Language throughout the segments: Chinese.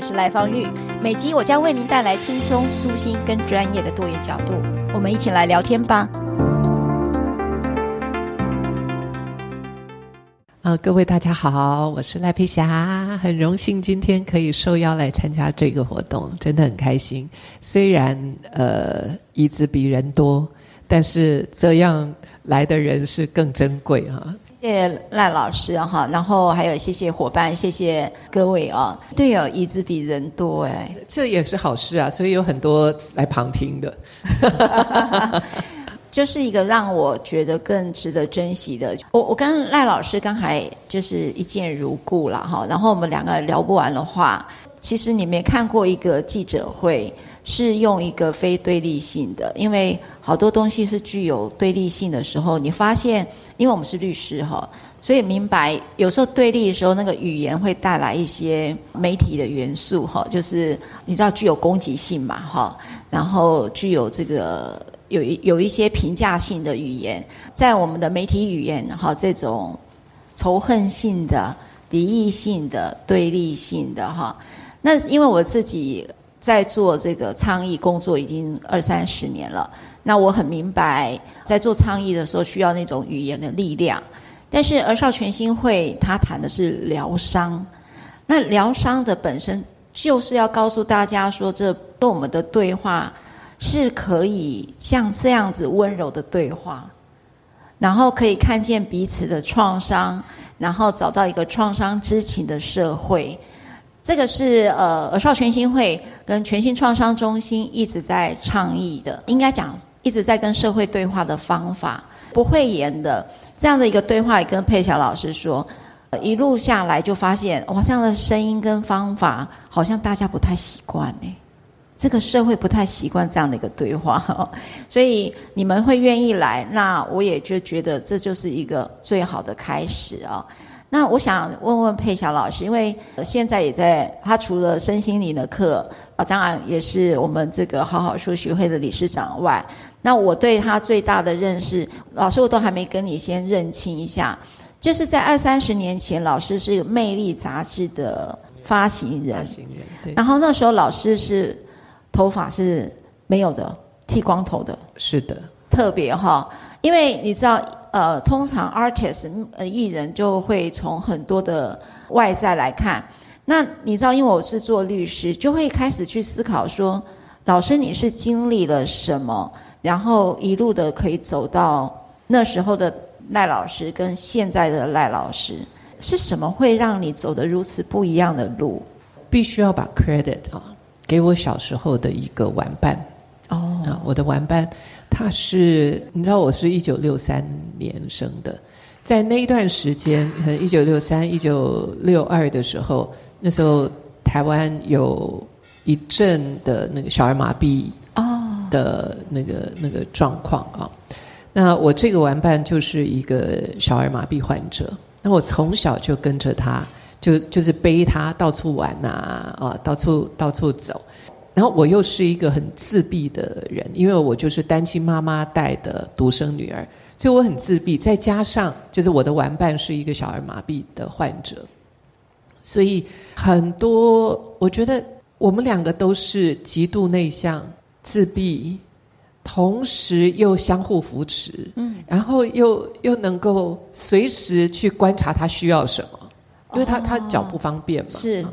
我是赖芳玉，每集我将为您带来轻松、舒心跟专业的多元角度，我们一起来聊天吧。呃，各位大家好，我是赖佩霞，很荣幸今天可以受邀来参加这个活动，真的很开心。虽然呃椅子比人多，但是这样来的人是更珍贵哈。谢谢赖老师哈，然后还有谢谢伙伴，谢谢各位啊。对哦，椅子比人多哎，这也是好事啊，所以有很多来旁听的，就是一个让我觉得更值得珍惜的。我我跟赖老师刚才就是一见如故了哈，然后我们两个聊不完的话，其实你没看过一个记者会。是用一个非对立性的，因为好多东西是具有对立性的时候，你发现，因为我们是律师哈，所以明白有时候对立的时候，那个语言会带来一些媒体的元素哈，就是你知道具有攻击性嘛哈，然后具有这个有一有一些评价性的语言，在我们的媒体语言哈，这种仇恨性的、敌意性的、对立性的哈，那因为我自己。在做这个倡议工作已经二三十年了，那我很明白，在做倡议的时候需要那种语言的力量。但是儿少全心会他谈的是疗伤，那疗伤的本身就是要告诉大家说，这跟我们的对话是可以像这样子温柔的对话，然后可以看见彼此的创伤，然后找到一个创伤知情的社会。这个是呃儿少全新会跟全新创伤中心一直在倡议的，应该讲一直在跟社会对话的方法，不会言的这样的一个对话，也跟佩霞老师说，一路下来就发现哇，这样的声音跟方法好像大家不太习惯呢，这个社会不太习惯这样的一个对话，所以你们会愿意来，那我也就觉得这就是一个最好的开始啊。那我想问问佩霞老师，因为现在也在，他除了身心灵的课啊，当然也是我们这个好好说学会的理事长外，那我对他最大的认识，老师我都还没跟你先认清一下，就是在二三十年前，老师是《魅力》杂志的发行人，发行人，对。然后那时候老师是头发是没有的，剃光头的，是的，特别哈，因为你知道。呃，通常 artist 呃艺人就会从很多的外在来看。那你知道，因为我是做律师，就会开始去思考说，老师你是经历了什么，然后一路的可以走到那时候的赖老师跟现在的赖老师，是什么会让你走的如此不一样的路？必须要把 credit 啊，给我小时候的一个玩伴哦，啊，我的玩伴。他是，你知道我是一九六三年生的，在那一段时间，可能一九六三、一九六二的时候，那时候台湾有一阵的那个小儿麻痹的那个那个状况啊。那我这个玩伴就是一个小儿麻痹患者，那我从小就跟着他，就就是背他到处玩呐，啊，到处到处走。然后我又是一个很自闭的人，因为我就是单亲妈妈带的独生女儿，所以我很自闭。再加上就是我的玩伴是一个小儿麻痹的患者，所以很多我觉得我们两个都是极度内向、自闭，同时又相互扶持，嗯，然后又又能够随时去观察他需要什么，因为他、哦、他脚不方便嘛，是。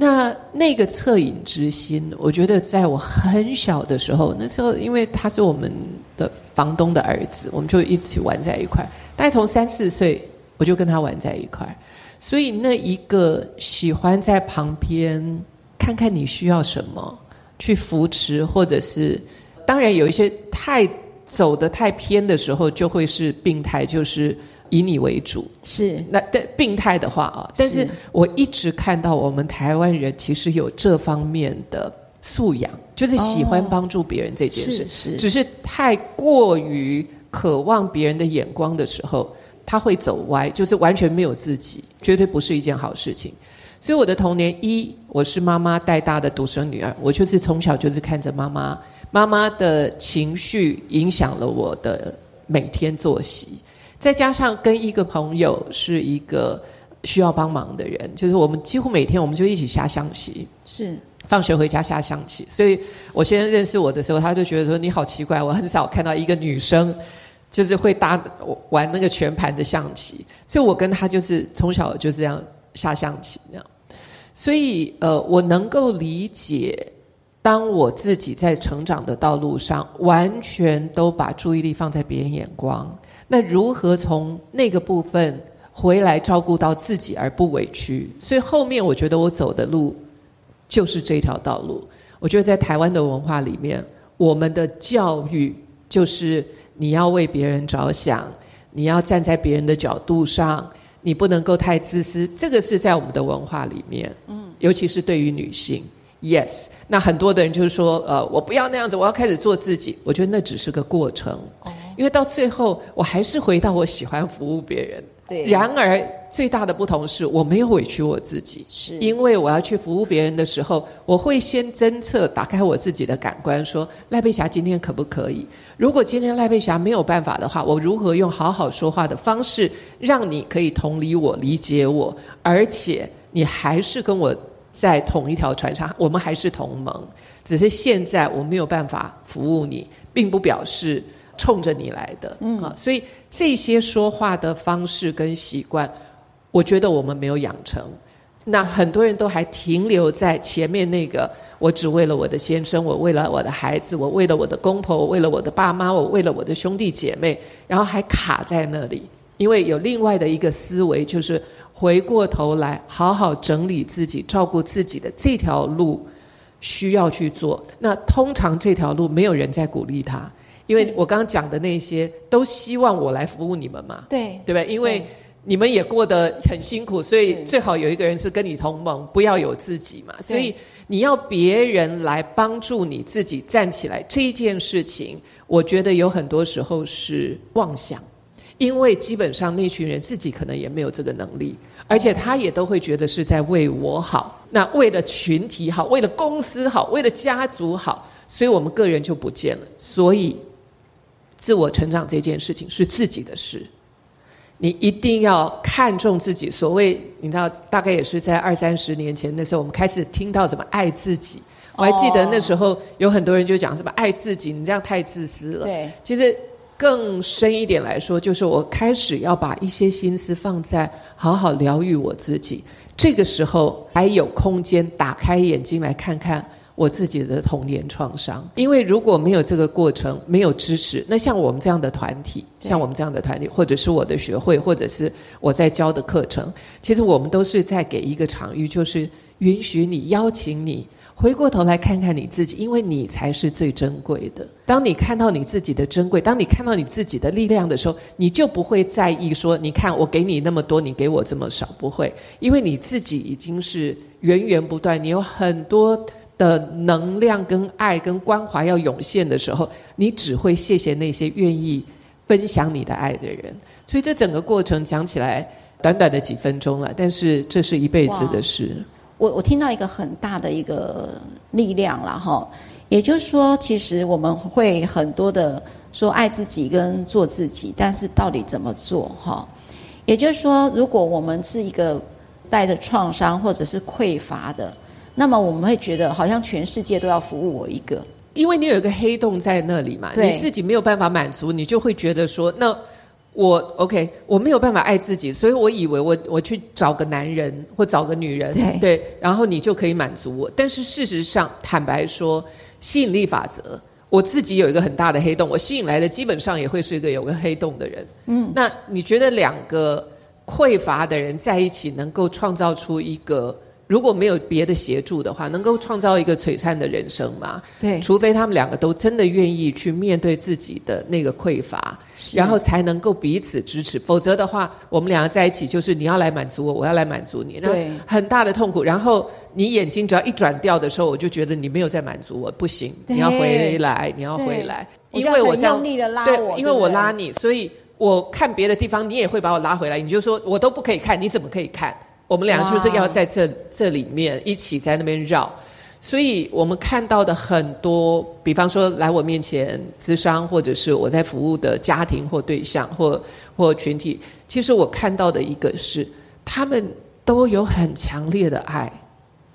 那那个恻隐之心，我觉得在我很小的时候，那时候因为他是我们的房东的儿子，我们就一起玩在一块。大概从三四岁我就跟他玩在一块。所以那一个喜欢在旁边看看你需要什么，去扶持，或者是当然有一些太走得太偏的时候，就会是病态，就是以你为主。是那但病态的话啊，但是我一直看到我们台湾人其实有这方面的素养，就是喜欢帮助别人这件事，哦、是是只是太过于渴望别人的眼光的时候。他会走歪，就是完全没有自己，绝对不是一件好事情。所以我的童年，一我是妈妈带大的独生女儿，我就是从小就是看着妈妈，妈妈的情绪影响了我的每天作息，再加上跟一个朋友是一个需要帮忙的人，就是我们几乎每天我们就一起下象棋，是放学回家下象棋。所以我先生认识我的时候，他就觉得说你好奇怪，我很少看到一个女生。就是会搭玩那个全盘的象棋，所以我跟他就是从小就是这样下象棋那样，所以呃，我能够理解，当我自己在成长的道路上完全都把注意力放在别人眼光，那如何从那个部分回来照顾到自己而不委屈？所以后面我觉得我走的路就是这条道路。我觉得在台湾的文化里面，我们的教育就是。你要为别人着想，你要站在别人的角度上，你不能够太自私。这个是在我们的文化里面，嗯，尤其是对于女性，yes。那很多的人就是说，呃，我不要那样子，我要开始做自己。我觉得那只是个过程，哦，因为到最后，我还是回到我喜欢服务别人。对。然而，最大的不同是我没有委屈我自己，是因为我要去服务别人的时候，我会先侦测，打开我自己的感官，说赖佩霞今天可不可以？如果今天赖佩霞没有办法的话，我如何用好好说话的方式，让你可以同理我、理解我，而且你还是跟我在同一条船上，我们还是同盟，只是现在我没有办法服务你，并不表示。冲着你来的，嗯啊，所以这些说话的方式跟习惯，我觉得我们没有养成。那很多人都还停留在前面那个，我只为了我的先生，我为了我的孩子，我为了我的公婆，我为了我的爸妈，我为了我的兄弟姐妹，然后还卡在那里。因为有另外的一个思维，就是回过头来好好整理自己、照顾自己的这条路需要去做。那通常这条路没有人在鼓励他。因为我刚刚讲的那些，都希望我来服务你们嘛，对，对不对？因为你们也过得很辛苦，所以最好有一个人是跟你同盟，不要有自己嘛。所以你要别人来帮助你自己站起来，这一件事情，我觉得有很多时候是妄想，因为基本上那群人自己可能也没有这个能力，而且他也都会觉得是在为我好，那为了群体好，为了公司好，为了家族好，所以我们个人就不见了，所以。自我成长这件事情是自己的事，你一定要看重自己。所谓你知道，大概也是在二三十年前的时候，我们开始听到怎么爱自己。我还记得那时候有很多人就讲什么爱自己，你这样太自私了。对，其实更深一点来说，就是我开始要把一些心思放在好好疗愈我自己。这个时候还有空间打开眼睛来看看。我自己的童年创伤，因为如果没有这个过程，没有支持，那像我们这样的团体，像我们这样的团体，或者是我的学会，或者是我在教的课程，其实我们都是在给一个场域，就是允许你、邀请你回过头来看看你自己，因为你才是最珍贵的。当你看到你自己的珍贵，当你看到你自己的力量的时候，你就不会在意说，你看我给你那么多，你给我这么少，不会，因为你自己已经是源源不断，你有很多。的能量跟爱跟关怀要涌现的时候，你只会谢谢那些愿意分享你的爱的人。所以这整个过程讲起来短短的几分钟了，但是这是一辈子的事。我我听到一个很大的一个力量了哈，也就是说，其实我们会很多的说爱自己跟做自己，但是到底怎么做哈？也就是说，如果我们是一个带着创伤或者是匮乏的。那么我们会觉得，好像全世界都要服务我一个，因为你有一个黑洞在那里嘛，你自己没有办法满足，你就会觉得说，那我 OK，我没有办法爱自己，所以我以为我我去找个男人或找个女人，对，对，然后你就可以满足我。但是事实上，坦白说，吸引力法则，我自己有一个很大的黑洞，我吸引来的基本上也会是一个有个黑洞的人。嗯，那你觉得两个匮乏的人在一起，能够创造出一个。如果没有别的协助的话，能够创造一个璀璨的人生吗？对，除非他们两个都真的愿意去面对自己的那个匮乏，然后才能够彼此支持。否则的话，我们两个在一起就是你要来满足我，我要来满足你，那，很大的痛苦。然后你眼睛只要一转掉的时候，我就觉得你没有在满足我，不行，你要回来，你要回来，因为我这样，对，因为我拉你，所以我看别的地方，你也会把我拉回来。你就说我都不可以看，你怎么可以看？我们俩就是要在这这里面一起在那边绕，所以我们看到的很多，比方说来我面前咨商，或者是我在服务的家庭或对象或或群体，其实我看到的一个是，他们都有很强烈的爱，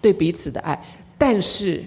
对彼此的爱，但是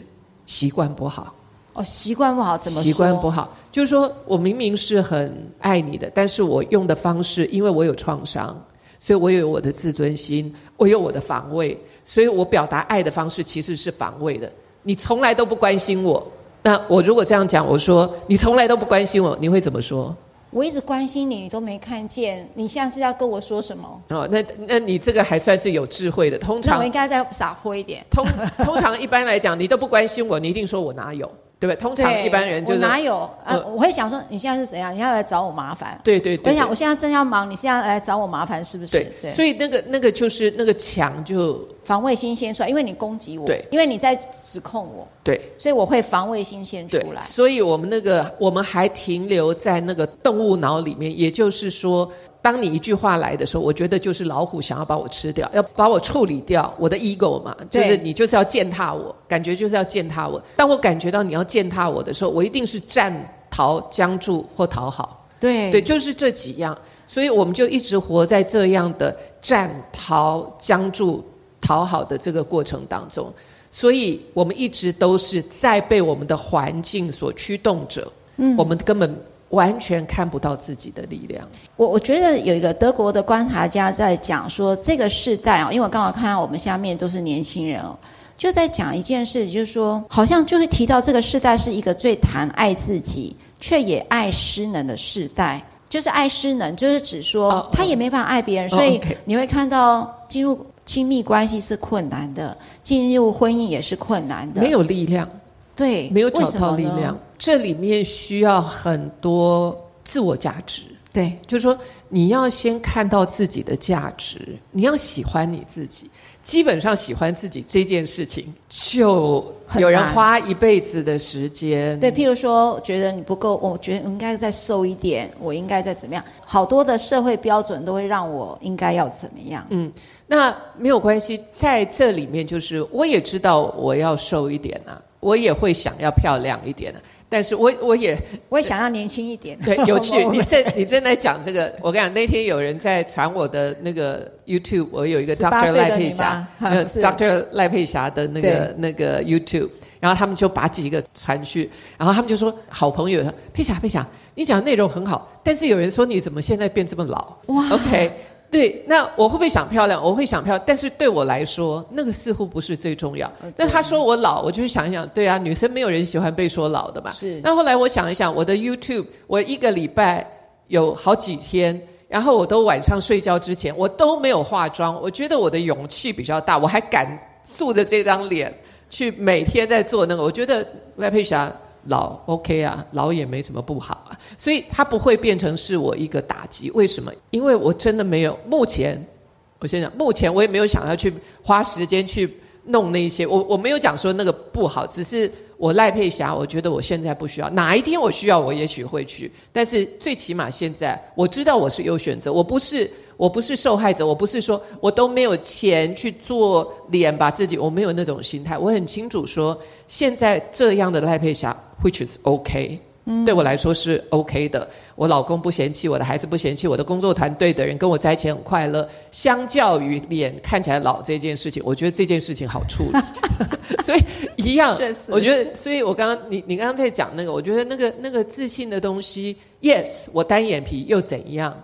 习惯不好。哦，习惯不好怎么？习惯不好，就是说我明明是很爱你的，但是我用的方式，因为我有创伤。所以我有我的自尊心，我有我的防卫，所以我表达爱的方式其实是防卫的。你从来都不关心我，那我如果这样讲，我说你从来都不关心我，你会怎么说？我一直关心你，你都没看见，你现在是要跟我说什么？哦，那那你这个还算是有智慧的。通常我应该再洒脱一点。通通常一般来讲，你都不关心我，你一定说我哪有？对不对？通常一般人就是我哪有啊？我会想说你现在是怎样？你要来找我麻烦？对对对。我想我现在正要忙，你现在来找我麻烦是不是？对。对所以那个那个就是那个墙就防卫心先出来，因为你攻击我，对，因为你在指控我，对，所以我会防卫心先出来。所以我们那个我们还停留在那个动物脑里面，也就是说。当你一句话来的时候，我觉得就是老虎想要把我吃掉，要把我处理掉，我的 ego 嘛，就是你就是要践踏我，感觉就是要践踏我。当我感觉到你要践踏我的时候，我一定是战、逃、僵住或讨好。对对，就是这几样，所以我们就一直活在这样的战、逃、僵住、讨好的这个过程当中，所以我们一直都是在被我们的环境所驱动着。嗯，我们根本。完全看不到自己的力量。我我觉得有一个德国的观察家在讲说，这个世代啊，因为我刚好看到我们下面都是年轻人哦，就在讲一件事，就是说，好像就会提到这个世代是一个最谈爱自己，却也爱失能的世代。就是爱失能，就是指说他也没办法爱别人，所以你会看到进入亲密关系是困难的，进入婚姻也是困难的，没有力量。对，没有找到力量，这里面需要很多自我价值。对，就是说你要先看到自己的价值，你要喜欢你自己。基本上喜欢自己这件事情，就有人花一辈子的时间。对，譬如说，觉得你不够，我觉得我应该再瘦一点，我应该再怎么样，好多的社会标准都会让我应该要怎么样。嗯，那没有关系，在这里面就是我也知道我要瘦一点啊。我也会想要漂亮一点的，但是我我也我也想要年轻一点。对，有趣。你正你正在讲这个，我跟你讲，那天有人在传我的那个 YouTube，我有一个 Doctor 赖佩霞，Doctor 赖佩霞的那个那个 YouTube，然后他们就把几个传去，然后他们就说好朋友说佩霞佩霞，你讲的内容很好，但是有人说你怎么现在变这么老？哇，OK。对，那我会不会想漂亮？我会想漂亮，但是对我来说，那个似乎不是最重要。那他说我老，我就想一想，对啊，女生没有人喜欢被说老的嘛。是。那后来我想一想，我的 YouTube，我一个礼拜有好几天，然后我都晚上睡觉之前，我都没有化妆。我觉得我的勇气比较大，我还敢素着这张脸去每天在做那个。我觉得赖佩霞。老 OK 啊，老也没什么不好啊，所以它不会变成是我一个打击。为什么？因为我真的没有，目前我先讲，目前我也没有想要去花时间去弄那些。我我没有讲说那个不好，只是我赖佩霞，我觉得我现在不需要。哪一天我需要，我也许会去。但是最起码现在我知道我是有选择，我不是。我不是受害者，我不是说我都没有钱去做脸把自己，我没有那种心态。我很清楚说，现在这样的赖佩霞，which is OK，嗯，对我来说是 OK 的。我老公不嫌弃，我的孩子不嫌弃，我的工作团队的人跟我在一起很快乐。相较于脸看起来老这件事情，我觉得这件事情好处理。所以一样，我觉得，所以我刚刚你你刚刚在讲那个，我觉得那个那个自信的东西，Yes，我单眼皮又怎样？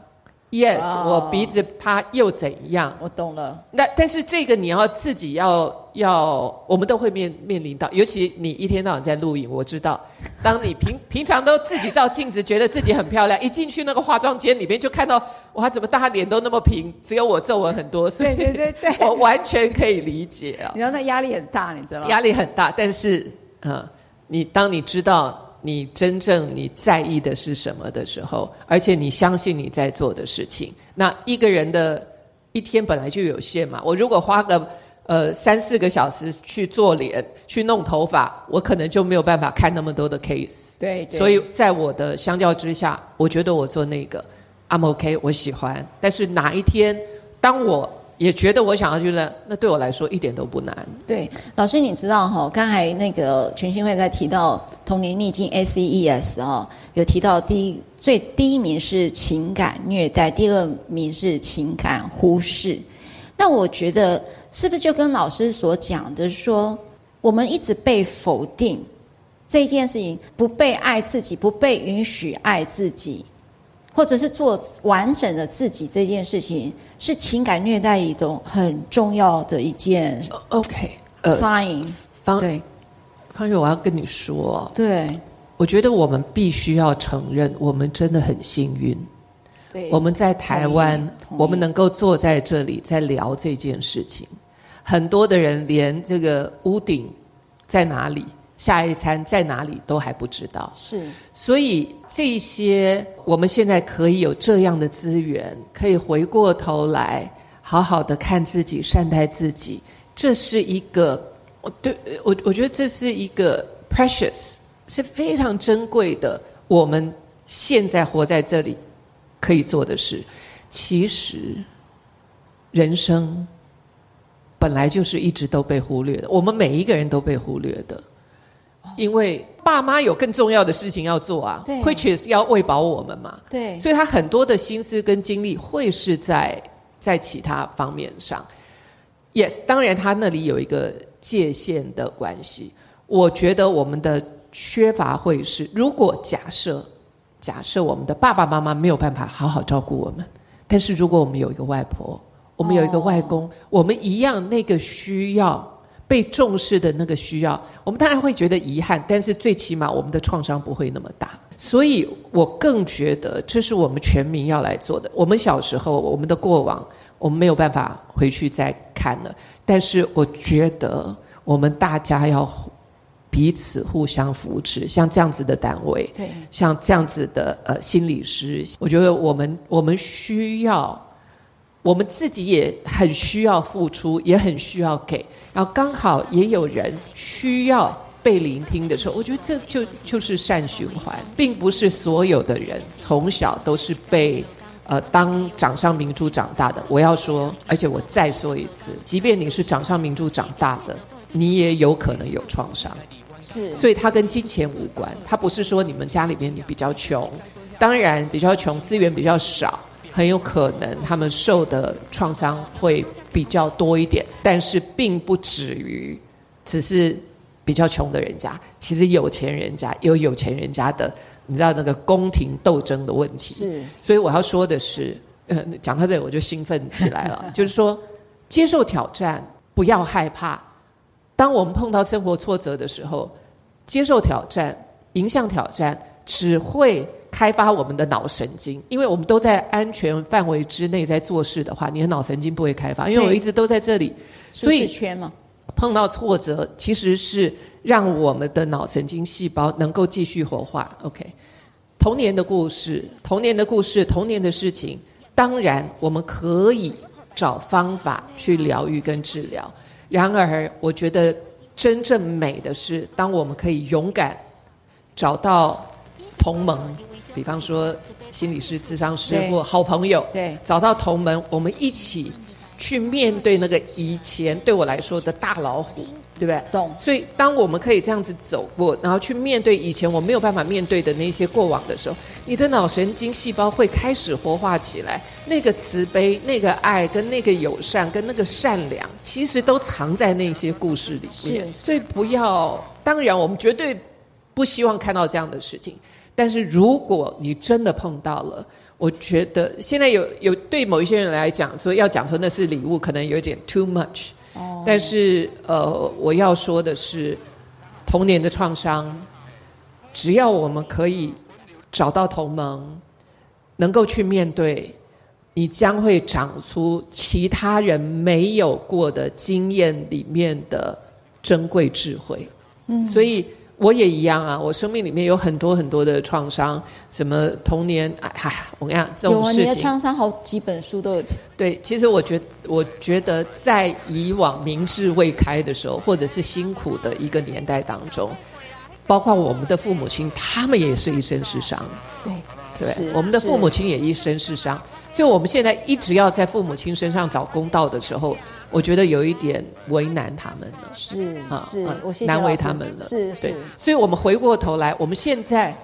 Yes，、oh, 我鼻子它又怎样？我懂了。那但是这个你要自己要要，我们都会面面临到，尤其你一天到晚在录影，我知道，当你平 平常都自己照镜子，觉得自己很漂亮，一进去那个化妆间里面就看到，哇，怎么大家脸都那么平，只有我皱纹很多，所以对对对 对，我完全可以理解啊。你知道那压力很大，你知道吗？压力很大，但是，嗯，你当你知道。你真正你在意的是什么的时候，而且你相信你在做的事情，那一个人的一天本来就有限嘛。我如果花个呃三四个小时去做脸、去弄头发，我可能就没有办法看那么多的 case。对，对。所以在我的相较之下，我觉得我做那个，I'm OK，我喜欢。但是哪一天当我也觉得我想要去了，那对我来说一点都不难。对，老师，你知道哈？刚才那个全新会在提到童年逆境 SES 哦，有提到第一最第一名是情感虐待，第二名是情感忽视。那我觉得是不是就跟老师所讲的说，我们一直被否定这件事情，不被爱自己，不被允许爱自己。或者是做完整的自己这件事情，是情感虐待一种很重要的一件。OK，呃，sign。方对，方宇，我要跟你说，对，我觉得我们必须要承认，我们真的很幸运。对，我们在台湾，我们能够坐在这里在聊这件事情，很多的人连这个屋顶在哪里。下一餐在哪里都还不知道，是，所以这些我们现在可以有这样的资源，可以回过头来好好的看自己，善待自己，这是一个，我对我我觉得这是一个 precious，是非常珍贵的。我们现在活在这里可以做的事，其实人生本来就是一直都被忽略的，我们每一个人都被忽略的。因为爸妈有更重要的事情要做啊，对，which is 要喂饱我们嘛，对，所以他很多的心思跟精力会是在在其他方面上。Yes，当然他那里有一个界限的关系。我觉得我们的缺乏会是，如果假设假设我们的爸爸妈妈没有办法好好照顾我们，但是如果我们有一个外婆，我们有一个外公，哦、我们一样那个需要。被重视的那个需要，我们当然会觉得遗憾，但是最起码我们的创伤不会那么大。所以我更觉得这是我们全民要来做的。我们小时候，我们的过往，我们没有办法回去再看了。但是我觉得我们大家要彼此互相扶持，像这样子的单位，对，像这样子的呃心理师，我觉得我们我们需要。我们自己也很需要付出，也很需要给，然后刚好也有人需要被聆听的时候，我觉得这就就是善循环，并不是所有的人从小都是被呃当掌上明珠长大的。我要说，而且我再说一次，即便你是掌上明珠长大的，你也有可能有创伤。是，所以它跟金钱无关，它不是说你们家里面你比较穷，当然比较穷，资源比较少。很有可能他们受的创伤会比较多一点，但是并不止于只是比较穷的人家。其实有钱人家有有钱人家的，你知道那个宫廷斗争的问题。是，所以我要说的是，呃，讲到这里我就兴奋起来了。就是说，接受挑战，不要害怕。当我们碰到生活挫折的时候，接受挑战，迎向挑战，只会。开发我们的脑神经，因为我们都在安全范围之内在做事的话，你的脑神经不会开发。因为我一直都在这里，所以碰到挫折其实是让我们的脑神经细胞能够继续活化。OK，童年的故事，童年的故事，童年的事情，当然我们可以找方法去疗愈跟治疗。然而，我觉得真正美的是，当我们可以勇敢找到同盟。比方说，心理师、智商师或好朋友，对，找到同门，我们一起去面对那个以前对我来说的大老虎，对不对？懂。所以，当我们可以这样子走过，然后去面对以前我没有办法面对的那些过往的时候，你的脑神经细胞会开始活化起来。那个慈悲、那个爱、跟那个友善、跟那个善良，其实都藏在那些故事里面。是。所以，不要。当然，我们绝对不希望看到这样的事情。但是如果你真的碰到了，我觉得现在有有对某一些人来讲，说要讲说那是礼物，可能有点 too much。哦。但是呃，我要说的是，童年的创伤，只要我们可以找到同盟，能够去面对，你将会长出其他人没有过的经验里面的珍贵智慧。嗯。所以。我也一样啊，我生命里面有很多很多的创伤，什么童年，哎呀，我跟你讲这种事情。有啊，你的创伤好几本书都有。对，其实我觉得，我觉得在以往明智未开的时候，或者是辛苦的一个年代当中，包括我们的父母亲，他们也是一身是伤。对，对，我们的父母亲也一身是伤。所以我们现在一直要在父母亲身上找公道的时候。我觉得有一点为难他们了，是啊是，我难为他们了，是是。所以，我们回过头来，我们现在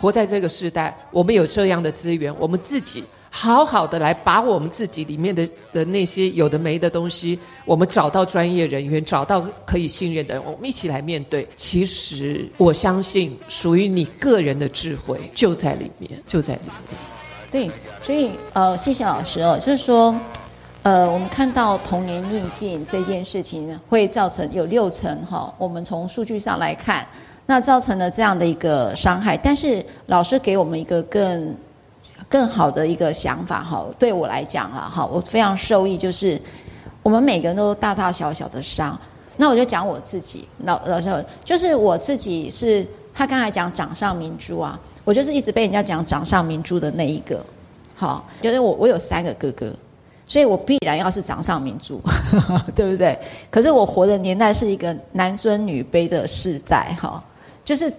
活在这个时代，我们有这样的资源，我们自己好好的来把我们自己里面的的那些有的没的东西，我们找到专业人员，找到可以信任的人，我们一起来面对。其实，我相信属于你个人的智慧就在里面，就在里面。对，所以呃，谢谢老师哦，就是说。呃，我们看到童年逆境这件事情会造成有六成哈，我们从数据上来看，那造成了这样的一个伤害。但是老师给我们一个更更好的一个想法哈，对我来讲了哈，我非常受益，就是我们每个人都大大小小的伤。那我就讲我自己，老老师就是我自己是，他刚才讲掌上明珠啊，我就是一直被人家讲掌上明珠的那一个，好，就是我我有三个哥哥。所以我必然要是掌上明珠，对不对？可是我活的年代是一个男尊女卑的世代，哈，就是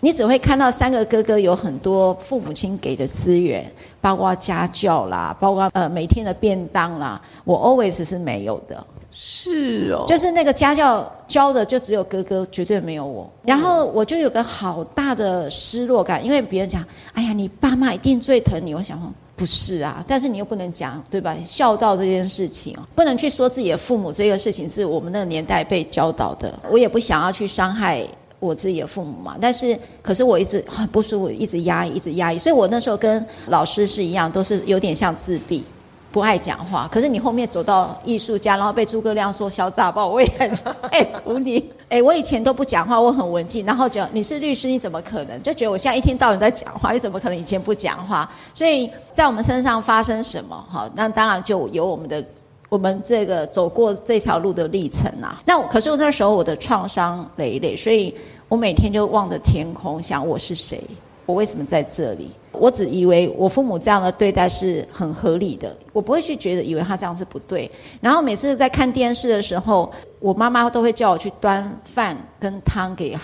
你只会看到三个哥哥有很多父母亲给的资源，包括家教啦，包括呃每天的便当啦，我 always 是没有的。是哦，就是那个家教教的就只有哥哥，绝对没有我。然后我就有个好大的失落感，因为别人讲，哎呀，你爸妈一定最疼你。我想说。不是啊，但是你又不能讲，对吧？孝道这件事情，不能去说自己的父母这个事情是我们那个年代被教导的。我也不想要去伤害我自己的父母嘛。但是，可是我一直很不舒服，一直压抑，一直压抑。所以我那时候跟老师是一样，都是有点像自闭。不爱讲话，可是你后面走到艺术家，然后被诸葛亮说小杂包，我也很佩服你。哎，我以前都不讲话，我很文静，然后讲你是律师，你怎么可能？就觉得我现在一天到晚在讲话，你怎么可能以前不讲话？所以在我们身上发生什么，哈，那当然就有我们的我们这个走过这条路的历程啊。那可是我那时候我的创伤累累，所以我每天就望着天空，想我是谁。我为什么在这里？我只以为我父母这样的对待是很合理的，我不会去觉得以为他这样是不对。然后每次在看电视的时候，我妈妈都会叫我去端饭跟汤给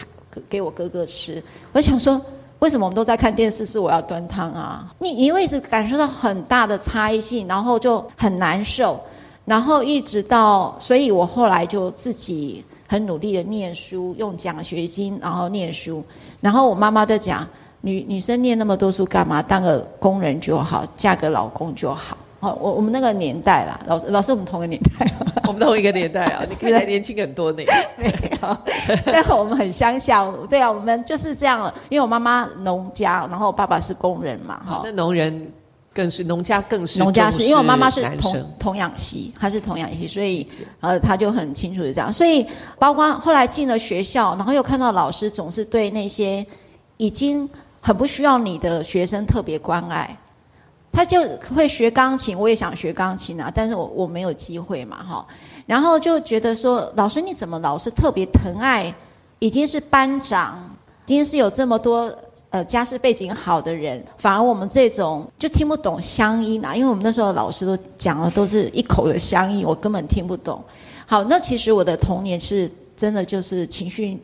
给我哥哥吃。我想说，为什么我们都在看电视，是我要端汤啊？你你会一直感受到很大的差异性，然后就很难受，然后一直到，所以我后来就自己很努力的念书，用奖学金然后念书，然后我妈妈在讲。女女生念那么多书干嘛？当个工人就好，嫁个老公就好。好，我我们那个年代啦，老老师我们同个年代，我们同一个年代啊，你看起来年轻很多呢。没有，但我们很相像。对啊，我们就是这样。因为我妈妈农家，然后我爸爸是工人嘛。哈，那农人更是农家更是农家是因为我妈妈是童童养媳，她是童养媳，所以呃，她就很清楚的这样。所以包括后来进了学校，然后又看到老师总是对那些已经。很不需要你的学生特别关爱，他就会学钢琴，我也想学钢琴啊，但是我我没有机会嘛，哈。然后就觉得说，老师你怎么老是特别疼爱，已经是班长，已经是有这么多呃家世背景好的人，反而我们这种就听不懂乡音啊，因为我们那时候老师都讲的都是一口的乡音，我根本听不懂。好，那其实我的童年是真的就是情绪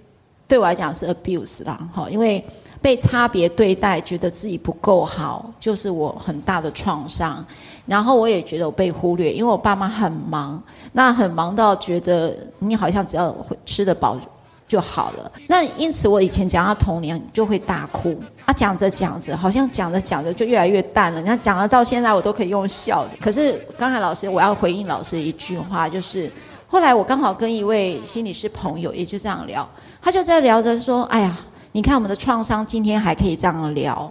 对我来讲是 abuse 啦，哈，因为。被差别对待，觉得自己不够好，就是我很大的创伤。然后我也觉得我被忽略，因为我爸妈很忙，那很忙到觉得你好像只要吃得饱就好了。那因此我以前讲到童年就会大哭，啊，讲着讲着好像讲着讲着就越来越淡了。你看讲了到现在我都可以用笑。可是刚才老师我要回应老师一句话，就是后来我刚好跟一位心理师朋友也就这样聊，他就在聊着说：“哎呀。”你看我们的创伤，今天还可以这样聊，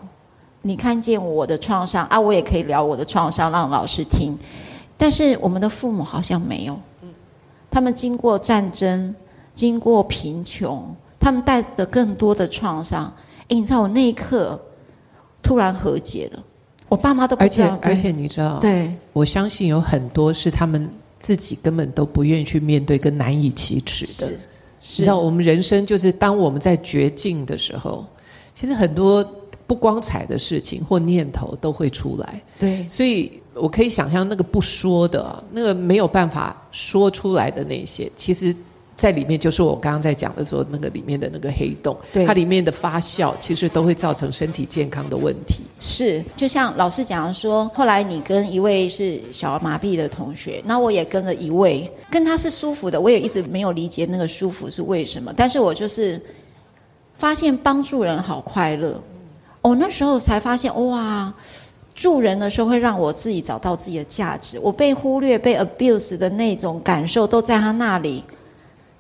你看见我的创伤啊，我也可以聊我的创伤，让老师听。但是我们的父母好像没有，他们经过战争，经过贫穷，他们带着更多的创伤。诶，你知道我那一刻突然和解了，我爸妈都不知道。而且而且你知道，对，我相信有很多是他们自己根本都不愿意去面对，跟难以启齿的。你知道我们人生就是当我们在绝境的时候，其实很多。不光彩的事情或念头都会出来，对，所以我可以想象那个不说的，那个没有办法说出来的那些，其实，在里面就是我刚刚在讲的时候，那个里面的那个黑洞，它里面的发酵，其实都会造成身体健康的问题。是，就像老师讲的说，后来你跟一位是小儿麻痹的同学，那我也跟了一位，跟他是舒服的，我也一直没有理解那个舒服是为什么，但是我就是发现帮助人好快乐。我、哦、那时候才发现，哇，助人的时候会让我自己找到自己的价值。我被忽略、被 abuse 的那种感受都在他那里，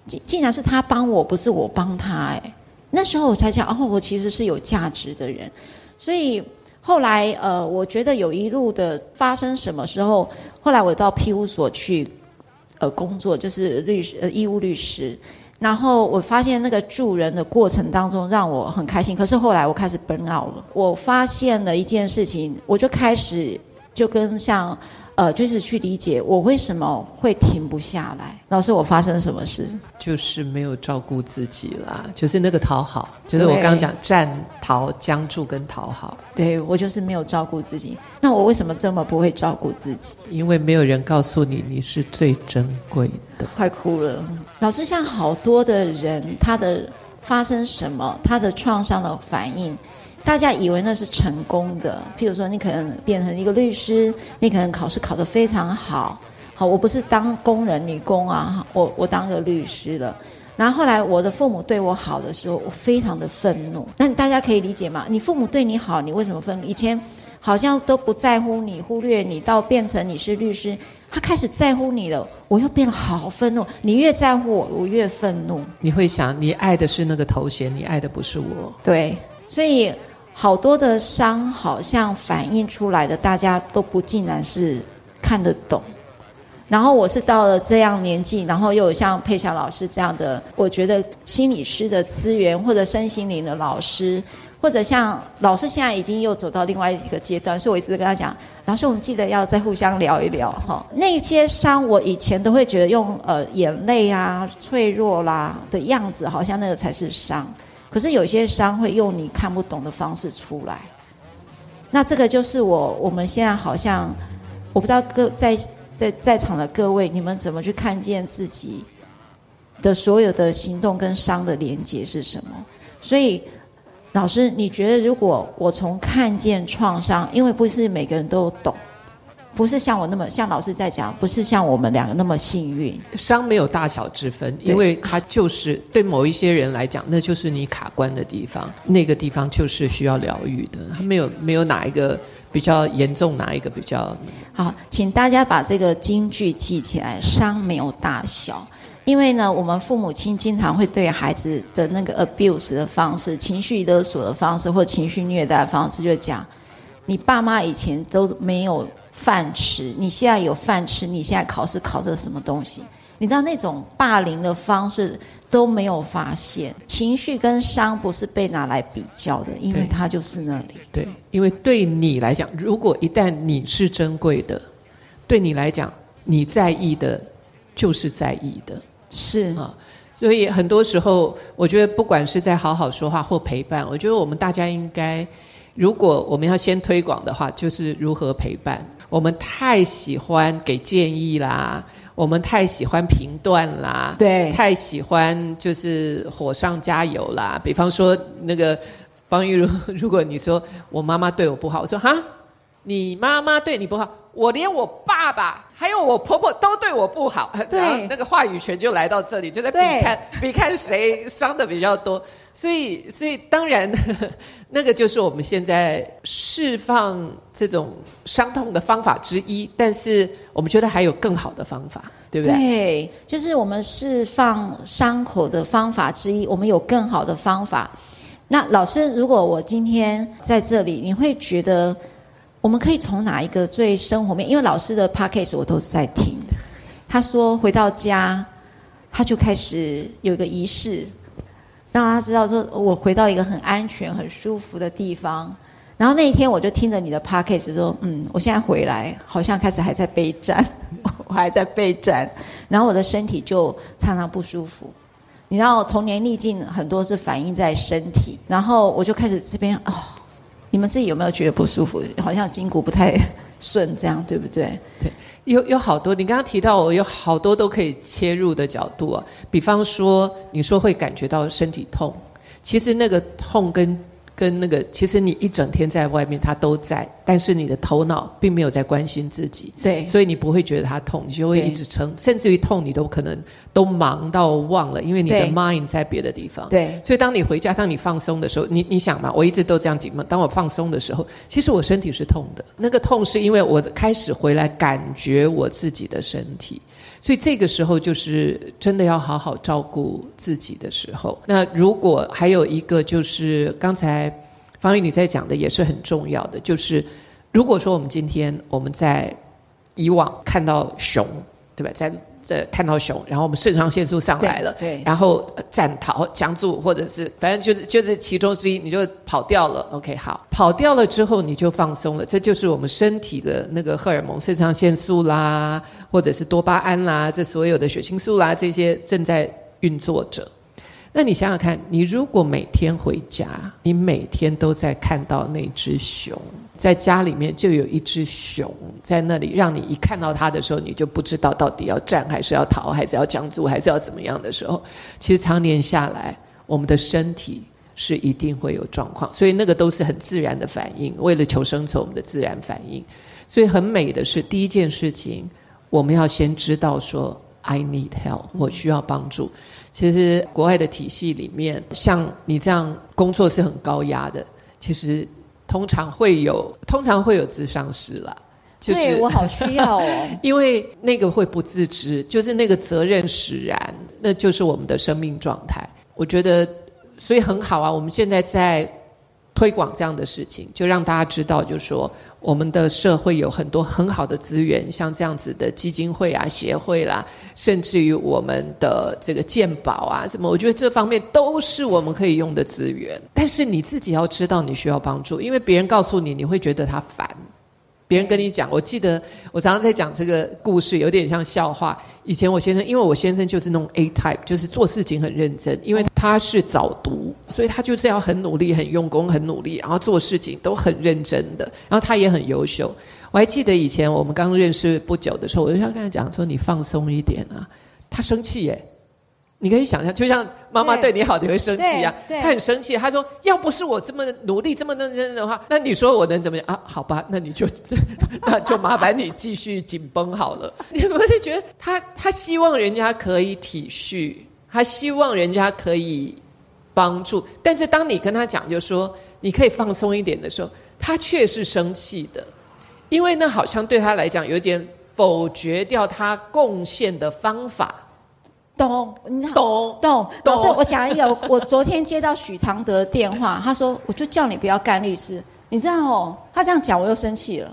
竟竟然是他帮我，不是我帮他。哎，那时候我才想，哦，我其实是有价值的人。所以后来，呃，我觉得有一路的发生什么时候，后来我到庇护所去，呃，工作就是律师，呃，义务律师。然后我发现那个助人的过程当中让我很开心，可是后来我开始 burn out 了。我发现了一件事情，我就开始就跟像。呃，就是去理解我为什么会停不下来。老师，我发生什么事？就是没有照顾自己啦，就是那个讨好，就是我刚刚讲战、逃、僵住跟讨好。对，我就是没有照顾自己。那我为什么这么不会照顾自己？因为没有人告诉你你是最珍贵的。快哭了。老师，像好多的人，他的发生什么，他的创伤的反应。大家以为那是成功的，譬如说你可能变成一个律师，你可能考试考得非常好。好，我不是当工人女工啊，我我当个律师了。然后后来我的父母对我好的时候，我非常的愤怒。那大家可以理解吗？你父母对你好，你为什么愤怒？以前好像都不在乎你，忽略你，到变成你是律师，他开始在乎你了，我又变得好愤怒。你越在乎我，我越愤怒。你会想，你爱的是那个头衔，你爱的不是我。对，所以。好多的伤，好像反映出来的，大家都不尽然是看得懂。然后我是到了这样年纪，然后又有像佩霞老师这样的，我觉得心理师的资源，或者身心灵的老师，或者像老师现在已经又走到另外一个阶段，所以我一直跟他讲，老师，我们记得要再互相聊一聊哈。那些伤，我以前都会觉得用呃眼泪啊、脆弱啦的样子，好像那个才是伤。可是有些伤会用你看不懂的方式出来，那这个就是我我们现在好像，我不知道各在在在场的各位，你们怎么去看见自己的所有的行动跟伤的连结是什么？所以老师，你觉得如果我从看见创伤，因为不是每个人都懂。不是像我那么像老师在讲，不是像我们两个那么幸运。伤没有大小之分，因为它就是对某一些人来讲，那就是你卡关的地方，那个地方就是需要疗愈的。它没有没有哪一个比较严重，哪一个比较……好，请大家把这个金句记起来：伤没有大小，因为呢，我们父母亲经常会对孩子的那个 abuse 的方式、情绪勒索的方式或情绪虐待的方式，就讲你爸妈以前都没有。饭吃，你现在有饭吃，你现在考试考这什么东西？你知道那种霸凌的方式都没有发现，情绪跟伤不是被拿来比较的，因为它就是那里。对，因为对你来讲，如果一旦你是珍贵的，对你来讲，你在意的，就是在意的，是啊。所以很多时候，我觉得不管是在好好说话或陪伴，我觉得我们大家应该，如果我们要先推广的话，就是如何陪伴。我们太喜欢给建议啦，我们太喜欢评断啦，对，太喜欢就是火上加油啦。比方说那个方玉如，如果你说我妈妈对我不好，我说哈，你妈妈对你不好。我连我爸爸还有我婆婆都对我不好，对，然后那个话语权就来到这里，就在比看比看谁伤的比较多。所以，所以当然 那个就是我们现在释放这种伤痛的方法之一。但是，我们觉得还有更好的方法，对不对？对，就是我们释放伤口的方法之一。我们有更好的方法。那老师，如果我今天在这里，你会觉得我们可以从哪一个最生活面？因为老师的 podcast 我都是在听。他说回到家，他就开始有一个仪式，让他知道说，我回到一个很安全、很舒服的地方。然后那一天，我就听着你的 podcast 说，嗯，我现在回来，好像开始还在备战，我还在备战，然后我的身体就常常不舒服。你知道，童年逆境很多是反映在身体，然后我就开始这边哦，你们自己有没有觉得不舒服？好像筋骨不太 顺，这样对不对？对，有有好多，你刚刚提到我有好多都可以切入的角度啊，比方说，你说会感觉到身体痛，其实那个痛跟。跟那个，其实你一整天在外面，他都在，但是你的头脑并没有在关心自己，对，所以你不会觉得他痛，你就会一直撑，甚至于痛，你都可能都忙到忘了，因为你的 mind 在别的地方，对，所以当你回家，当你放松的时候，你你想嘛，我一直都这样紧嘛，当我放松的时候，其实我身体是痛的，那个痛是因为我开始回来感觉我自己的身体。所以这个时候就是真的要好好照顾自己的时候。那如果还有一个就是刚才方宇你在讲的也是很重要的，就是如果说我们今天我们在以往看到熊，对吧？在这看到熊，然后我们肾上腺素上来了，对，对，然后战逃、僵住，或者是反正就是就是其中之一，你就跑掉了。OK，好，跑掉了之后你就放松了，这就是我们身体的那个荷尔蒙，肾上腺素啦，或者是多巴胺啦，这所有的血清素啦，这些正在运作着。那你想想看，你如果每天回家，你每天都在看到那只熊。在家里面就有一只熊在那里，让你一看到它的时候，你就不知道到底要战还是要逃，还是要僵住，还是要怎么样的时候，其实常年下来，我们的身体是一定会有状况，所以那个都是很自然的反应，为了求生存，我们的自然反应。所以很美的是，第一件事情，我们要先知道说，I need help，我需要帮助。其实国外的体系里面，像你这样工作是很高压的，其实。通常会有，通常会有智商师啦，就是对我好需要哦，因为那个会不自知，就是那个责任使然，那就是我们的生命状态。我觉得，所以很好啊，我们现在在。推广这样的事情，就让大家知道，就是说我们的社会有很多很好的资源，像这样子的基金会啊、协会啦，甚至于我们的这个鉴宝啊什么，我觉得这方面都是我们可以用的资源。但是你自己要知道你需要帮助，因为别人告诉你，你会觉得他烦。别人跟你讲，我记得我常常在讲这个故事，有点像笑话。以前我先生，因为我先生就是那种 A type，就是做事情很认真，因为他是早读，所以他就是要很努力、很用功、很努力，然后做事情都很认真的。然后他也很优秀。我还记得以前我们刚认识不久的时候，我就要跟他讲说：“你放松一点啊。”他生气耶。你可以想象，就像妈妈对你好，你会生气啊。她很生气，她说：“要不是我这么努力、这么认真的话，那你说我能怎么样啊？好吧，那你就 那就麻烦你继续紧绷好了。”你不是觉得他他希望人家可以体恤，他希望人家可以帮助，但是当你跟他讲，就说你可以放松一点的时候，他却是生气的，因为那好像对他来讲有点否决掉他贡献的方法。懂，你知道懂懂。老师，我讲一个，我昨天接到许常德的电话，他说，我就叫你不要干律师，你知道哦，他这样讲，我又生气了，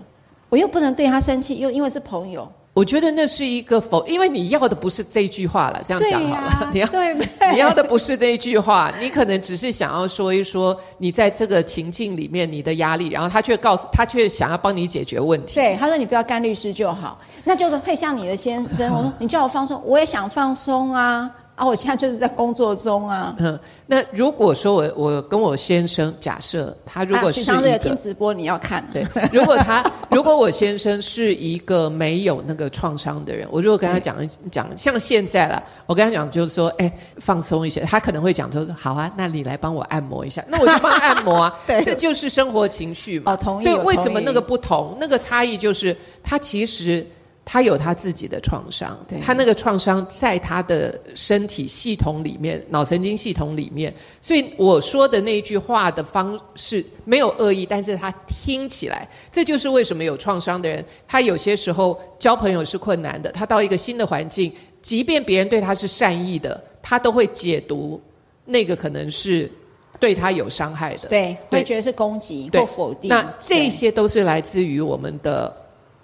我又不能对他生气，又因为是朋友。我觉得那是一个否，因为你要的不是这句话了，这样讲好了，啊、你要对，你要的不是那一句话，你可能只是想要说一说你在这个情境里面你的压力，然后他却告诉他却想要帮你解决问题。对，他说你不要干律师就好。那就是配像你的先生，我说你叫我放松，我也想放松啊啊！我现在就是在工作中啊。嗯，那如果说我我跟我先生假设他如果是一个听直播，你要看对，如果他 如果我先生是一个没有那个创伤的人，我如果跟他讲讲像现在了，我跟他讲就是说，哎，放松一些，他可能会讲说，好啊，那你来帮我按摩一下，那我就帮他按摩啊。对，这就是生活情绪嘛。哦，同意。所以为什么那个不同？那个差异就是他其实。他有他自己的创伤，对，他那个创伤在他的身体系统里面，脑神经系统里面，所以我说的那一句话的方式没有恶意，但是他听起来，这就是为什么有创伤的人，他有些时候交朋友是困难的，他到一个新的环境，即便别人对他是善意的，他都会解读那个可能是对他有伤害的，对，会觉得是攻击或否定。那这些都是来自于我们的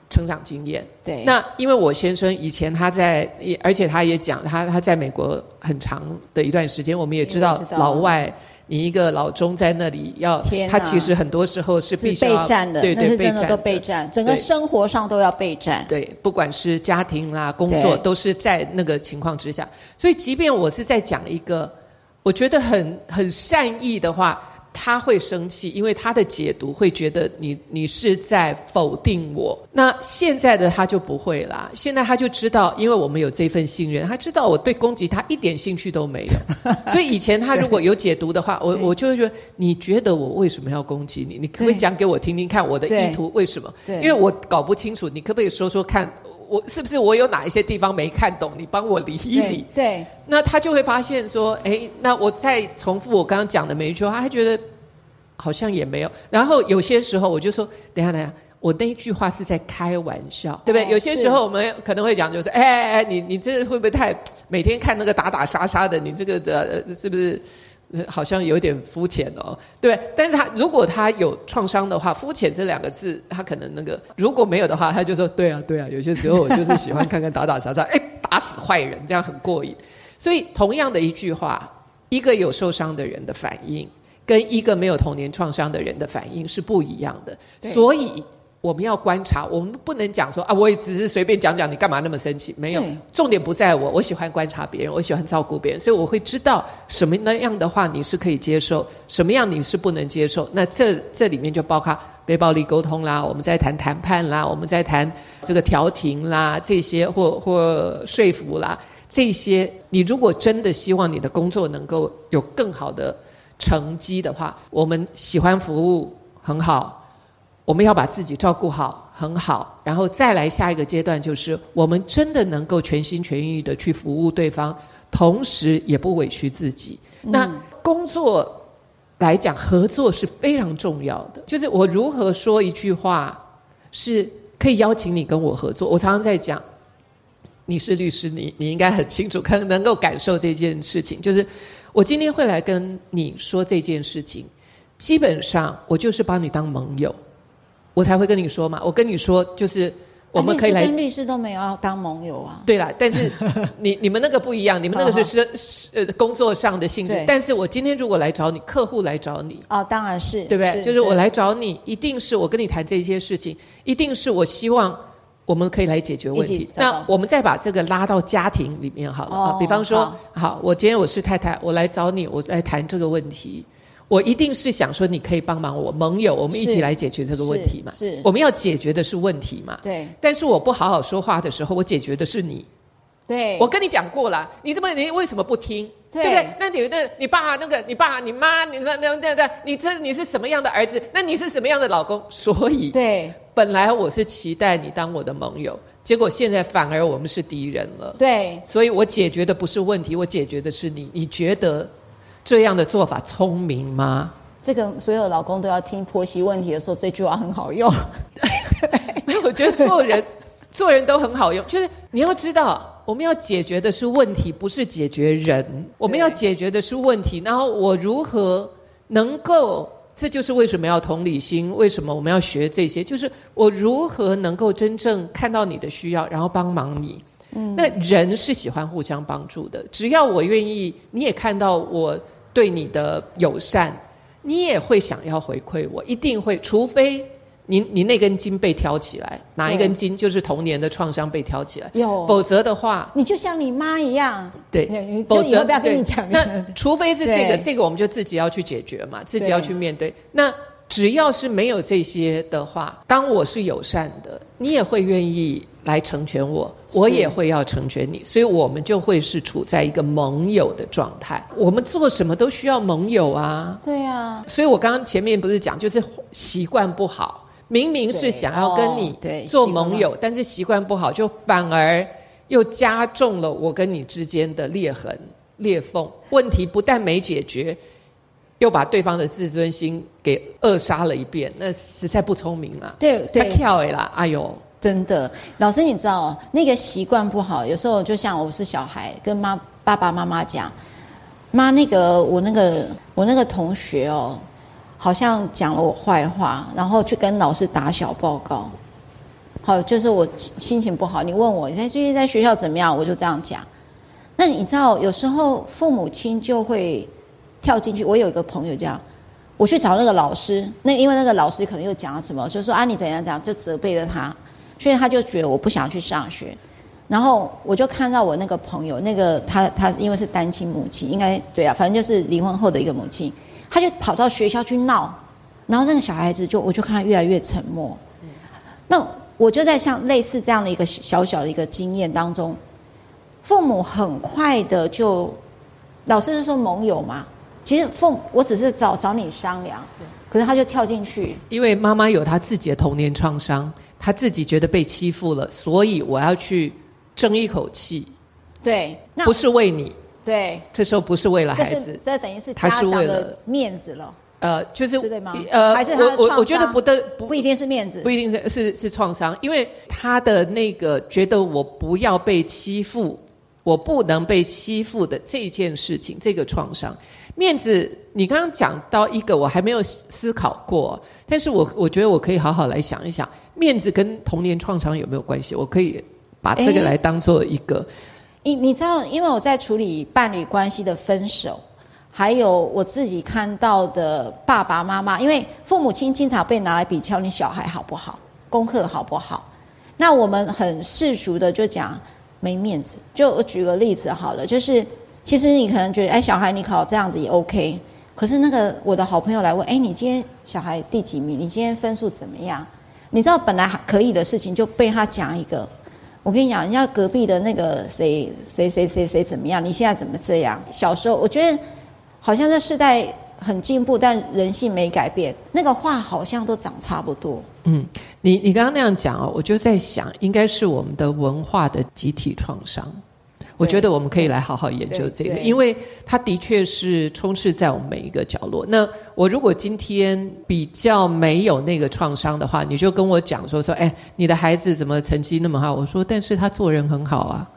成长经验。对，那因为我先生以前他在，而且他也讲他他在美国很长的一段时间，我们也知道老外，你一个老中在那里要，他其实很多时候是必须要备战的，对对，那是真的都备战，整个生活上都要备战。对，不管是家庭啦、工作，都是在那个情况之下。所以，即便我是在讲一个。我觉得很很善意的话，他会生气，因为他的解读会觉得你你是在否定我。那现在的他就不会啦，现在他就知道，因为我们有这份信任，他知道我对攻击他一点兴趣都没有。所以以前他如果有解读的话，我我就会觉得，你觉得我为什么要攻击你？你可不可以讲给我听听看我的意图为什么？因为我搞不清楚，你可不可以说说看？我是不是我有哪一些地方没看懂？你帮我理一理。对。对，那他就会发现说，哎，那我再重复我刚刚讲的每一句话，他觉得好像也没有。然后有些时候我就说，等一下等一下，我那一句话是在开玩笑，对不对？哦，有些时候我们可能会讲，就是，哎哎哎，你你这会不会太每天看那个打打杀杀的？你这个的是不是？好像有点肤浅哦，对。但是他如果他有创伤的话，肤浅这两个字，他可能那个如果没有的话，他就说对啊对啊。有些时候我就是喜欢看看打打杀杀，哎，打死坏人这样很过瘾。所以同样的一句话，一个有受伤的人的反应，跟一个没有童年创伤的人的反应是不一样的。所以。我们要观察，我们不能讲说啊，我也只是随便讲讲，你干嘛那么生气？没有，重点不在我，我喜欢观察别人，我喜欢照顾别人，所以我会知道什么样的话你是可以接受，什么样你是不能接受。那这这里面就包括非暴力沟通啦，我们在谈谈判啦，我们在谈这个调停啦，这些或或说服啦，这些你如果真的希望你的工作能够有更好的成绩的话，我们喜欢服务很好。我们要把自己照顾好，很好，然后再来下一个阶段，就是我们真的能够全心全意的去服务对方，同时也不委屈自己。嗯、那工作来讲，合作是非常重要的。就是我如何说一句话，是可以邀请你跟我合作。我常常在讲，你是律师，你你应该很清楚，可能能够感受这件事情。就是我今天会来跟你说这件事情，基本上我就是把你当盟友。我才会跟你说嘛，我跟你说就是我们可以来。跟律师都没有要当盟友啊。对啦，但是你 你们那个不一样，你们那个是是呃工作上的性质。但是我今天如果来找你，客户来找你。哦，当然是。对不对？就是我来找你，一定是我跟你谈这些事情，一定是我希望我们可以来解决问题。那我们再把这个拉到家庭里面好了啊。比方说，好，我今天我是太太，我来找你，我来谈这个问题。我一定是想说，你可以帮忙我盟友，我们一起来解决这个问题嘛？是，是我们要解决的是问题嘛？对。但是我不好好说话的时候，我解决的是你。对。我跟你讲过了，你这么你为什么不听？对，对不对？那你那你爸那个你爸你妈你那那那那你这你是什么样的儿子？那你是什么样的老公？所以对，本来我是期待你当我的盟友，结果现在反而我们是敌人了。对。所以我解决的不是问题，我解决的是你。你觉得？这样的做法聪明吗？这个所有老公都要听婆媳问题的时候，这句话很好用。没有，我觉得做人做人都很好用。就是你要知道，我们要解决的是问题，不是解决人。我们要解决的是问题，然后我如何能够？这就是为什么要同理心，为什么我们要学这些？就是我如何能够真正看到你的需要，然后帮忙你。嗯，那人是喜欢互相帮助的，只要我愿意，你也看到我。对你的友善，你也会想要回馈我，一定会，除非你你那根筋被挑起来，哪一根筋就是童年的创伤被挑起来，有，否则的话，你就像你妈一样，对，否则不要跟你讲。那除非是这个，这个我们就自己要去解决嘛，自己要去面对。那只要是没有这些的话，当我是友善的，你也会愿意。来成全我，我也会要成全你，所以我们就会是处在一个盟友的状态。我们做什么都需要盟友啊。对啊，所以我刚刚前面不是讲，就是习惯不好，明明是想要跟你做盟友，但是习惯不好，就反而又加重了我跟你之间的裂痕、裂缝。问题不但没解决，又把对方的自尊心给扼杀了一遍，那实在不聪明啊。对，对，他跳哎啦，哎呦。真的，老师，你知道那个习惯不好，有时候就像我是小孩，跟妈爸爸妈妈讲，妈，那个我那个我那个同学哦，好像讲了我坏话，然后去跟老师打小报告。好，就是我心情不好，你问我，你最近在学校怎么样？我就这样讲。那你知道，有时候父母亲就会跳进去。我有一个朋友这样，我去找那个老师，那因为那个老师可能又讲了什么，就说啊你怎样怎样，就责备了他，所以他就觉得我不想去上学。然后我就看到我那个朋友，那个他他因为是单亲母亲，应该对啊，反正就是离婚后的一个母亲，他就跑到学校去闹，然后那个小孩子就我就看他越来越沉默。那我就在像类似这样的一个小小的一个经验当中，父母很快的就，老师是说盟友嘛，其实父母我只是找找你商量，可是他就跳进去，因为妈妈有她自己的童年创伤，她自己觉得被欺负了，所以我要去。争一口气，对，那不是为你，对，这时候不是为了孩子，这等于是家长的面子了，呃，就是对吗？呃，还是他我我我觉得不得不不一定是面子，不一定是是是创伤，因为他的那个觉得我不要被欺负，我不能被欺负的这件事情，这个创伤，面子，你刚刚讲到一个我还没有思考过，但是我我觉得我可以好好来想一想，面子跟童年创伤有没有关系？我可以。把这个来当做一个，你你知道，因为我在处理伴侣关系的分手，还有我自己看到的爸爸妈妈，因为父母亲经常被拿来比较，你小孩好不好，功课好不好？那我们很世俗的就讲没面子。就我举个例子好了，就是其实你可能觉得，哎，小孩你考这样子也 OK，可是那个我的好朋友来问，哎，你今天小孩第几名？你今天分数怎么样？你知道本来还可以的事情，就被他讲一个。我跟你讲，人家隔壁的那个谁谁谁谁谁怎么样？你现在怎么这样？小时候我觉得好像这世代很进步，但人性没改变。那个话好像都长差不多。嗯，你你刚刚那样讲哦，我就在想，应该是我们的文化的集体创伤。我觉得我们可以来好好研究这个，因为它的确是充斥在我们每一个角落。那我如果今天比较没有那个创伤的话，你就跟我讲说说，哎，你的孩子怎么成绩那么好？我说，但是他做人很好啊。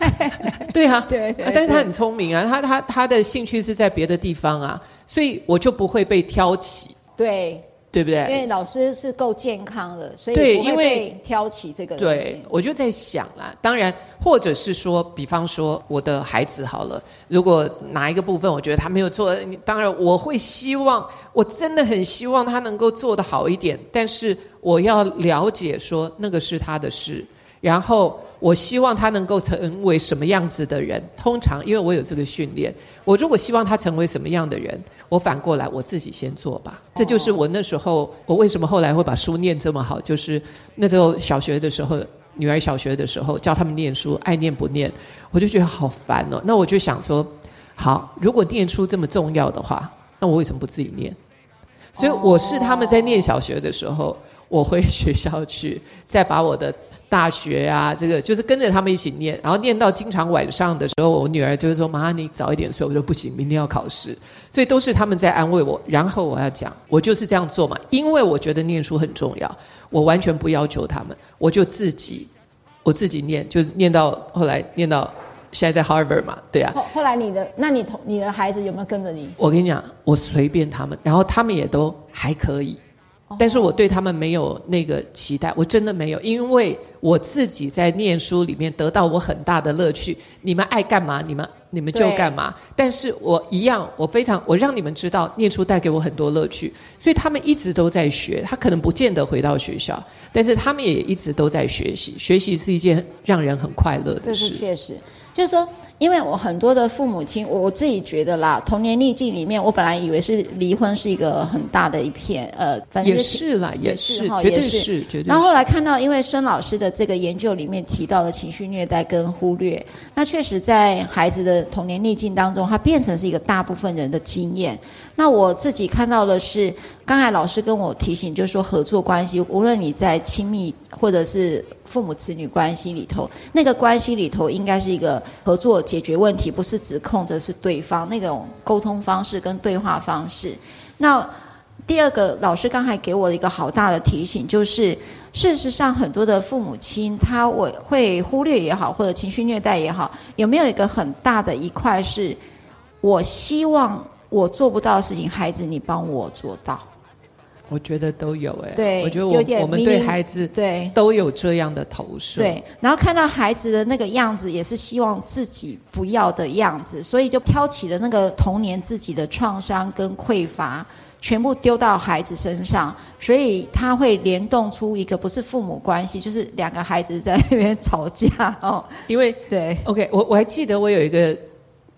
对啊，对，对，但是他很聪明啊，他他他的兴趣是在别的地方啊，所以我就不会被挑起。对。对不对？因为老师是够健康的，所以不会被挑起这个。对，我就在想啦，当然，或者是说，比方说我的孩子好了，如果哪一个部分我觉得他没有做，当然我会希望，我真的很希望他能够做得好一点。但是我要了解说，那个是他的事，然后我希望他能够成为什么样子的人。通常，因为我有这个训练，我如果希望他成为什么样的人。我反过来，我自己先做吧。这就是我那时候，我为什么后来会把书念这么好。就是那时候小学的时候，女儿小学的时候，教他们念书，爱念不念，我就觉得好烦哦。那我就想说，好，如果念书这么重要的话，那我为什么不自己念？所以我是他们在念小学的时候，我回学校去，再把我的。大学啊，这个就是跟着他们一起念，然后念到经常晚上的时候，我女儿就是说：“妈，你早一点睡。”我说：“不行，明天要考试。”所以都是他们在安慰我。然后我要讲，我就是这样做嘛，因为我觉得念书很重要，我完全不要求他们，我就自己，我自己念，就念到后来念到现在在 Harvard 嘛，对啊。后后来你的，那你同你的孩子有没有跟着你？我跟你讲，我随便他们，然后他们也都还可以。但是我对他们没有那个期待，我真的没有，因为我自己在念书里面得到我很大的乐趣。你们爱干嘛，你们你们就干嘛。但是我一样，我非常，我让你们知道，念书带给我很多乐趣。所以他们一直都在学，他可能不见得回到学校，但是他们也一直都在学习。学习是一件让人很快乐的事。这是确实，就是说。因为我很多的父母亲，我自己觉得啦，童年逆境里面，我本来以为是离婚是一个很大的一片，呃，反正也是啦，也是，绝对是，绝对是。然后后来看到，因为孙老师的这个研究里面提到了情绪虐待跟忽略，那确实在孩子的童年逆境当中，它变成是一个大部分人的经验。那我自己看到的是，刚才老师跟我提醒，就是说合作关系，无论你在亲密或者是父母子女关系里头，那个关系里头应该是一个合作解决问题，不是指控着是对方那种沟通方式跟对话方式。那第二个，老师刚才给我一个好大的提醒，就是事实上很多的父母亲他我会忽略也好，或者情绪虐待也好，有没有一个很大的一块是？我希望我做不到的事情，孩子你帮我做到。我觉得都有哎，对，我觉得我我们对孩子对都有这样的投射，对。然后看到孩子的那个样子，也是希望自己不要的样子，所以就挑起了那个童年自己的创伤跟匮乏，全部丢到孩子身上，所以他会联动出一个不是父母关系，就是两个孩子在那边吵架哦。因为对，OK，我我还记得我有一个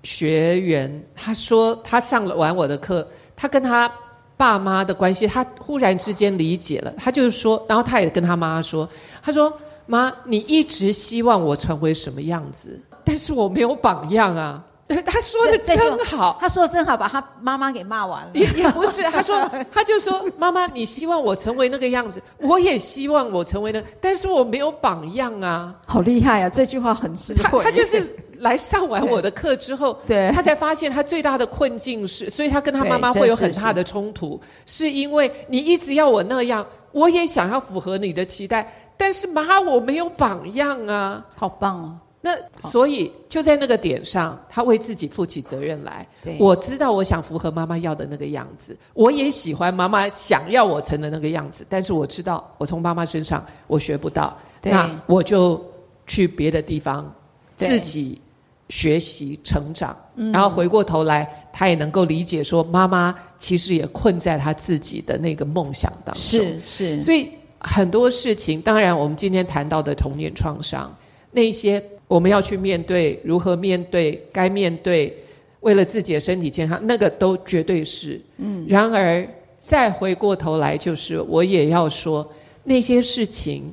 学员，他说他上了完我的课，他跟他。爸妈的关系，他忽然之间理解了。他就是说，然后他也跟他妈说：“他说，妈，你一直希望我成为什么样子，但是我没有榜样啊。”他说的真好，他说的真好，把他妈妈给骂完了。也也不是，他说，他就说：“妈妈，你希望我成为那个样子，我也希望我成为那个，但是我没有榜样啊。”好厉害啊！这句话很智慧。他，他就是。来上完我的课之后，对，他才发现他最大的困境是，所以他跟他妈妈会有很大的冲突，是因为你一直要我那样，我也想要符合你的期待，但是妈，我没有榜样啊，好棒哦。那所以就在那个点上，他为自己负起责任来。我知道我想符合妈妈要的那个样子，我也喜欢妈妈想要我成的那个样子，但是我知道我从妈妈身上我学不到，那我就去别的地方自己。学习成长，然后回过头来，他也能够理解说，妈妈其实也困在他自己的那个梦想当中。是是，所以很多事情，当然我们今天谈到的童年创伤，那些我们要去面对，如何面对，该面对，为了自己的身体健康，那个都绝对是。嗯。然而再回过头来，就是我也要说，那些事情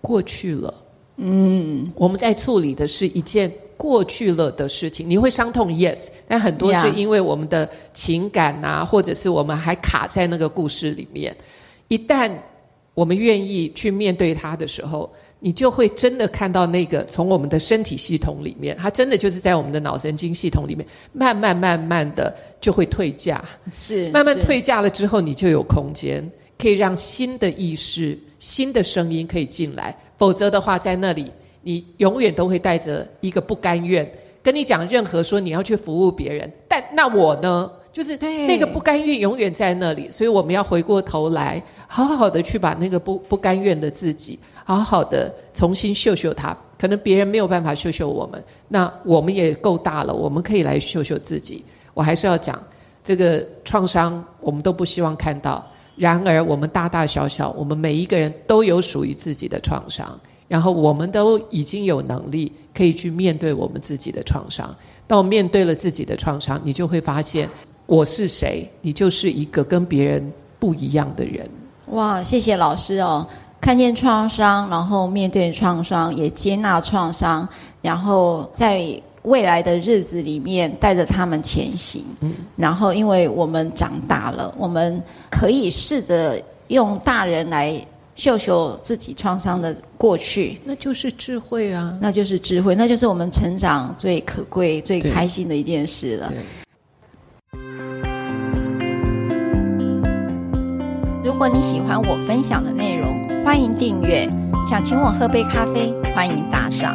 过去了。嗯，我们在处理的是一件过去了的事情，你会伤痛，yes，但很多是因为我们的情感啊，或者是我们还卡在那个故事里面。一旦我们愿意去面对它的时候，你就会真的看到那个从我们的身体系统里面，它真的就是在我们的脑神经系统里面，慢慢慢慢的就会退价。是，慢慢退价了之后，你就有空间可以让新的意识、新的声音可以进来。否则的话，在那里你永远都会带着一个不甘愿，跟你讲任何说你要去服务别人，但那我呢，就是那个不甘愿永远在那里，所以我们要回过头来，好好的去把那个不不甘愿的自己，好好的重新秀秀他。可能别人没有办法秀秀我们，那我们也够大了，我们可以来秀秀自己。我还是要讲这个创伤，我们都不希望看到。然而，我们大大小小，我们每一个人都有属于自己的创伤，然后我们都已经有能力可以去面对我们自己的创伤。当我面对了自己的创伤，你就会发现我是谁，你就是一个跟别人不一样的人。哇，谢谢老师哦！看见创伤，然后面对创伤，也接纳创伤，然后在。未来的日子里面，带着他们前行。嗯，然后，因为我们长大了，我们可以试着用大人来秀秀自己创伤的过去，那就是智慧啊！那就是智慧，那就是我们成长最可贵、最开心的一件事了。如果你喜欢我分享的内容，欢迎订阅。想请我喝杯咖啡，欢迎打赏。